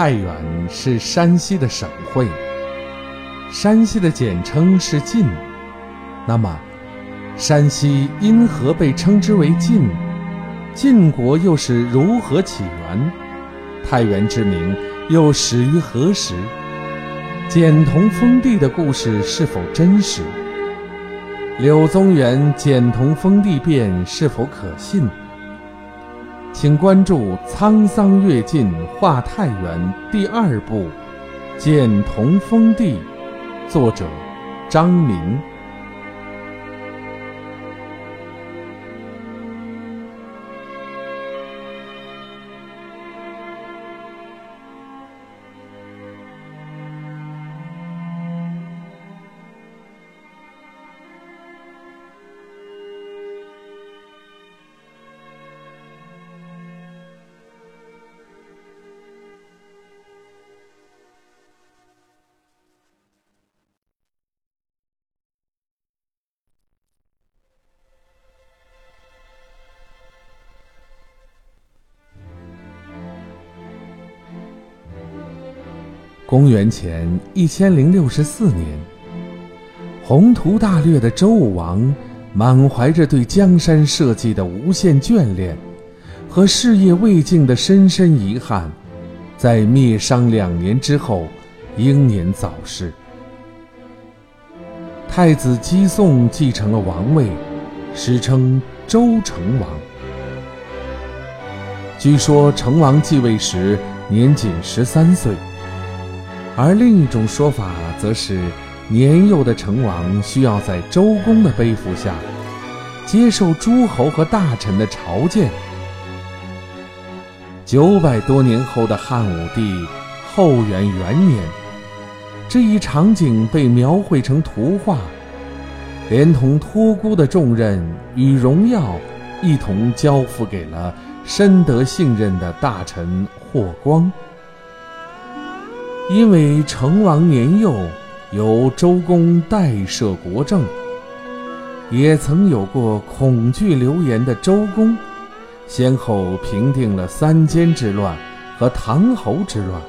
太原是山西的省会，山西的简称是晋。那么，山西因何被称之为晋？晋国又是如何起源？太原之名又始于何时？简同封地的故事是否真实？柳宗元简同封地变是否可信？请关注《沧桑阅尽画太原》第二部《简同封地》，作者张明。公元前一千零六十四年，宏图大略的周武王满怀着对江山社稷的无限眷恋和事业未竟的深深遗憾，在灭商两年之后英年早逝。太子姬诵继承了王位，史称周成王。据说成王继位时年仅十三岁。而另一种说法，则是年幼的成王需要在周公的背负下，接受诸侯和大臣的朝见。九百多年后的汉武帝后元元年，这一场景被描绘成图画，连同托孤的重任与荣耀，一同交付给了深得信任的大臣霍光。因为成王年幼，由周公代摄国政，也曾有过恐惧流言的周公，先后平定了三监之乱和唐侯之乱。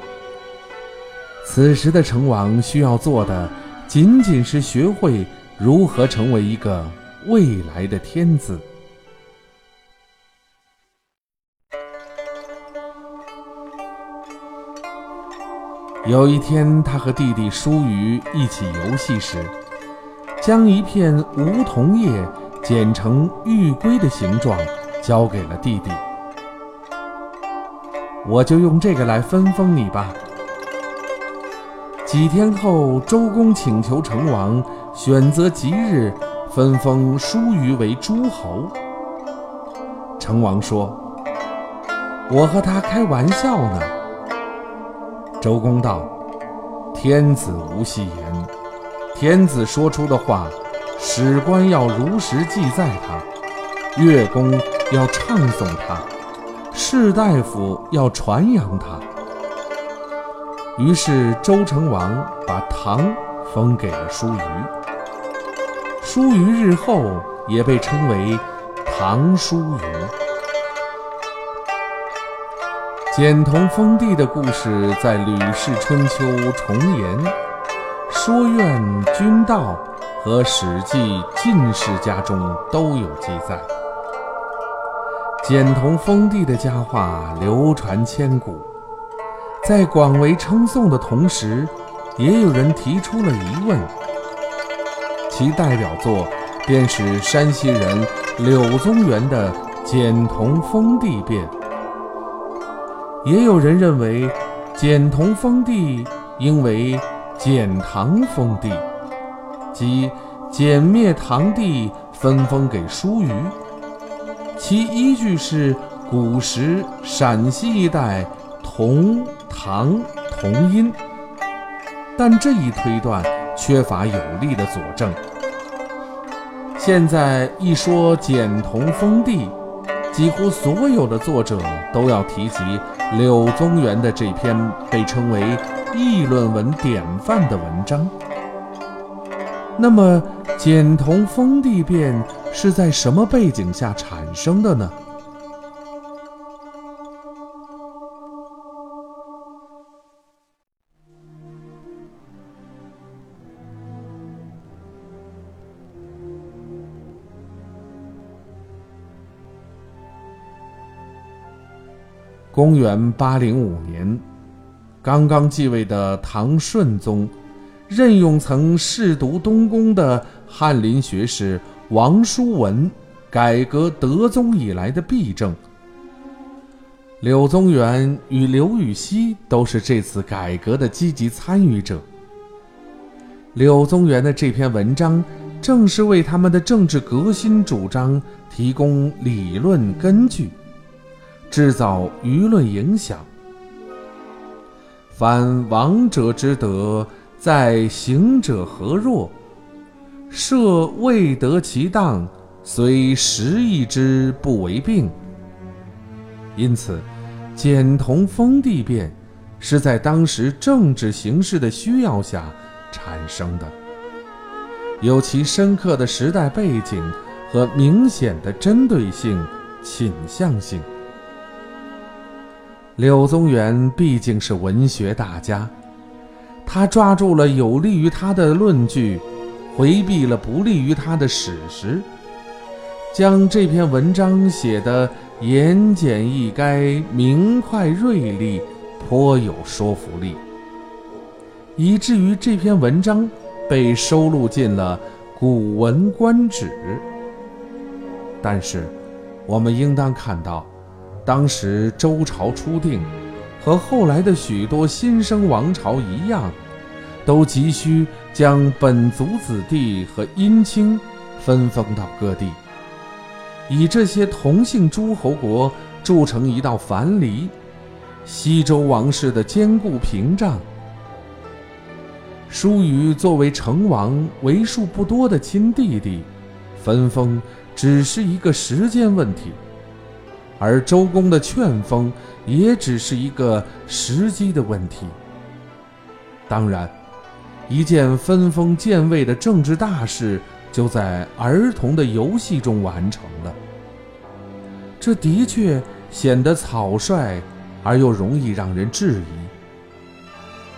此时的成王需要做的，仅仅是学会如何成为一个未来的天子。有一天，他和弟弟舒瑜一起游戏时，将一片梧桐叶剪成玉龟的形状，交给了弟弟。我就用这个来分封你吧。几天后，周公请求成王选择吉日，分封舒瑜为诸侯。成王说：“我和他开玩笑呢。”周公道：“天子无戏言，天子说出的话，史官要如实记载他，乐工要唱颂他，士大夫要传扬他。”于是周成王把唐封给了叔虞，叔虞日后也被称为唐叔虞。简同封地的故事在《吕氏春秋·重言》《说苑·君道》和《史记·晋世家》中都有记载。简同封地的佳话流传千古，在广为称颂的同时，也有人提出了疑问。其代表作便是山西人柳宗元的《简同封地变》。也有人认为，简同封地应为简唐封地，即简灭唐帝，分封给舒瑜。其依据是古时陕西一带同唐同音，但这一推断缺乏有力的佐证。现在一说简同封地。几乎所有的作者都要提及柳宗元的这篇被称为议论文典范的文章。那么，简同封地变是在什么背景下产生的呢？公元八零五年，刚刚继位的唐顺宗，任用曾侍读东宫的翰林学士王叔文，改革德宗以来的弊政。柳宗元与刘禹锡都是这次改革的积极参与者。柳宗元的这篇文章，正是为他们的政治革新主张提供理论根据。制造舆论影响。凡王者之德，在行者何若？设未得其当，虽时易之，不为病。因此，简同封地变是在当时政治形势的需要下产生的，有其深刻的时代背景和明显的针对性倾向性。柳宗元毕竟是文学大家，他抓住了有利于他的论据，回避了不利于他的史实，将这篇文章写得言简意赅、明快锐利，颇有说服力，以至于这篇文章被收录进了《古文观止》。但是，我们应当看到。当时周朝初定，和后来的许多新生王朝一样，都急需将本族子弟和姻亲分封到各地，以这些同姓诸侯国筑成一道樊篱，西周王室的坚固屏障。叔虞作为成王为数不多的亲弟弟，分封只是一个时间问题。而周公的劝封也只是一个时机的问题。当然，一件分封建位的政治大事就在儿童的游戏中完成了。这的确显得草率，而又容易让人质疑。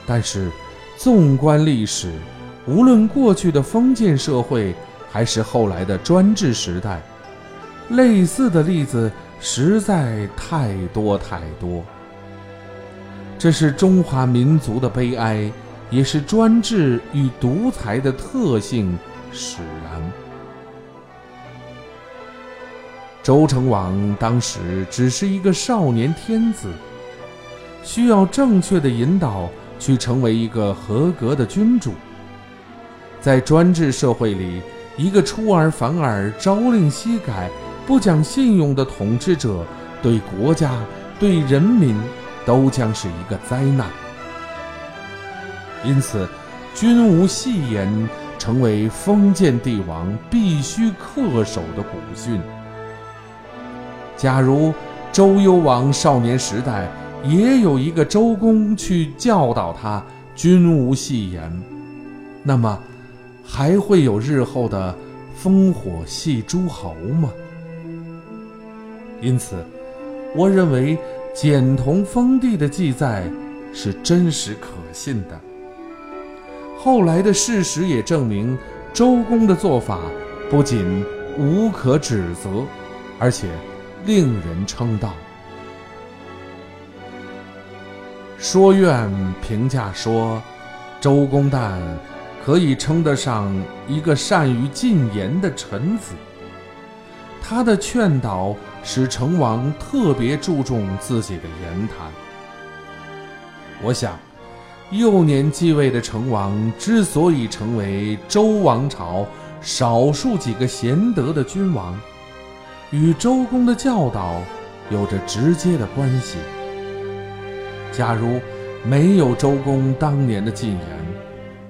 但是，纵观历史，无论过去的封建社会，还是后来的专制时代，类似的例子。实在太多太多，这是中华民族的悲哀，也是专制与独裁的特性使然。周成王当时只是一个少年天子，需要正确的引导去成为一个合格的君主。在专制社会里，一个出尔反尔、朝令夕改。不讲信用的统治者，对国家、对人民，都将是一个灾难。因此，君无戏言成为封建帝王必须恪守的古训。假如周幽王少年时代也有一个周公去教导他君无戏言，那么还会有日后的烽火戏诸侯吗？因此，我认为简同封地的记载是真实可信的。后来的事实也证明，周公的做法不仅无可指责，而且令人称道。说苑评价说，周公旦可以称得上一个善于进言的臣子。他的劝导。使成王特别注重自己的言谈。我想，幼年继位的成王之所以成为周王朝少数几个贤德的君王，与周公的教导有着直接的关系。假如没有周公当年的进言，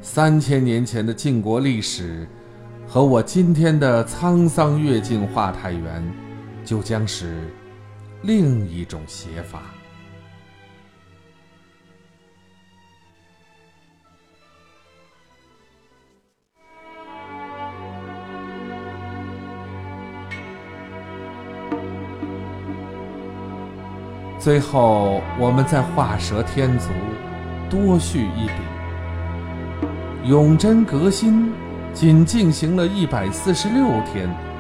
三千年前的晋国历史，和我今天的沧桑阅尽华太源。就将是另一种写法。最后，我们再画蛇添足，多续一笔。永贞革新仅进行了一百四十六天。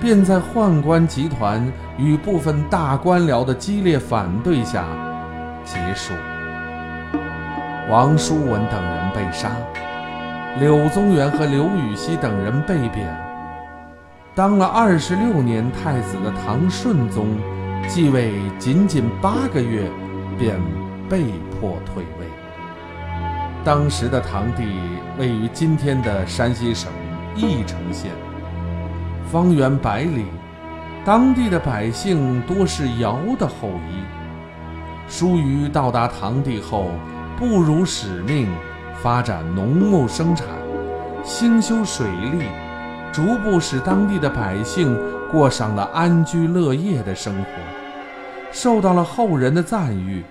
便在宦官集团与部分大官僚的激烈反对下结束。王叔文等人被杀，柳宗元和刘禹锡等人被贬。当了二十六年太子的唐顺宗，继位仅仅八个月，便被迫退位。当时的唐地位于今天的山西省翼城县。方圆百里，当地的百姓多是尧的后裔。疏于到达唐地后，不辱使命，发展农牧生产，兴修水利，逐步使当地的百姓过上了安居乐业的生活，受到了后人的赞誉。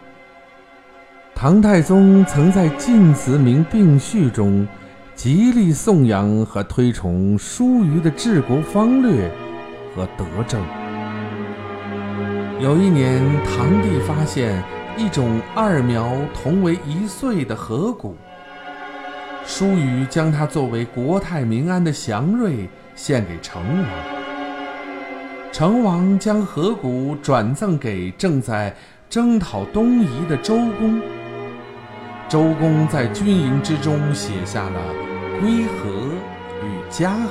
唐太宗曾在晋祠铭并序中。极力颂扬和推崇疏于的治国方略和德政。有一年，堂弟发现一种二苗同为一岁的河谷，疏于将它作为国泰民安的祥瑞献给成王。成王将河谷转赠给正在征讨东夷的周公。周公在军营之中写下了《归和》与《嘉禾》，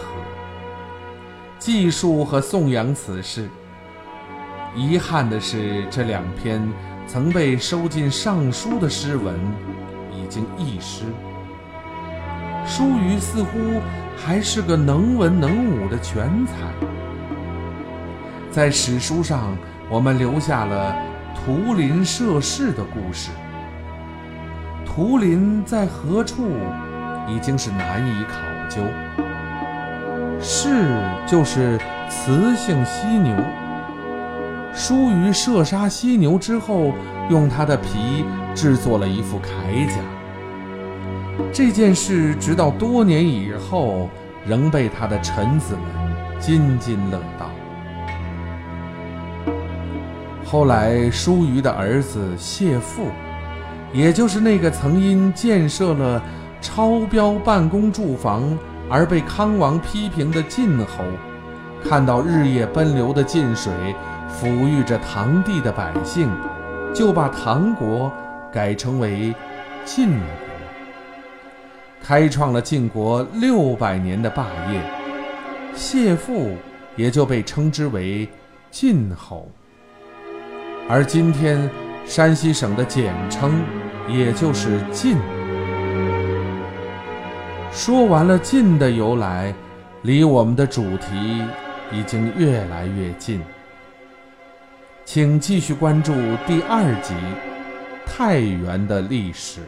记述和颂扬此事。遗憾的是，这两篇曾被收进《尚书》的诗文已经佚失。疏于似乎还是个能文能武的全才，在史书上，我们留下了图林涉世的故事。图林在何处，已经是难以考究。氏就是雌性犀牛。疏于射杀犀牛之后，用它的皮制作了一副铠甲。这件事直到多年以后，仍被他的臣子们津津乐道。后来，疏于的儿子谢父。也就是那个曾因建设了超标办公住房而被康王批评的晋侯，看到日夜奔流的晋水抚育着唐地的百姓，就把唐国改称为晋国，开创了晋国六百年的霸业。谢父也就被称之为晋侯，而今天。山西省的简称，也就是“晋”。说完了“晋”的由来，离我们的主题已经越来越近。请继续关注第二集《太原的历史》。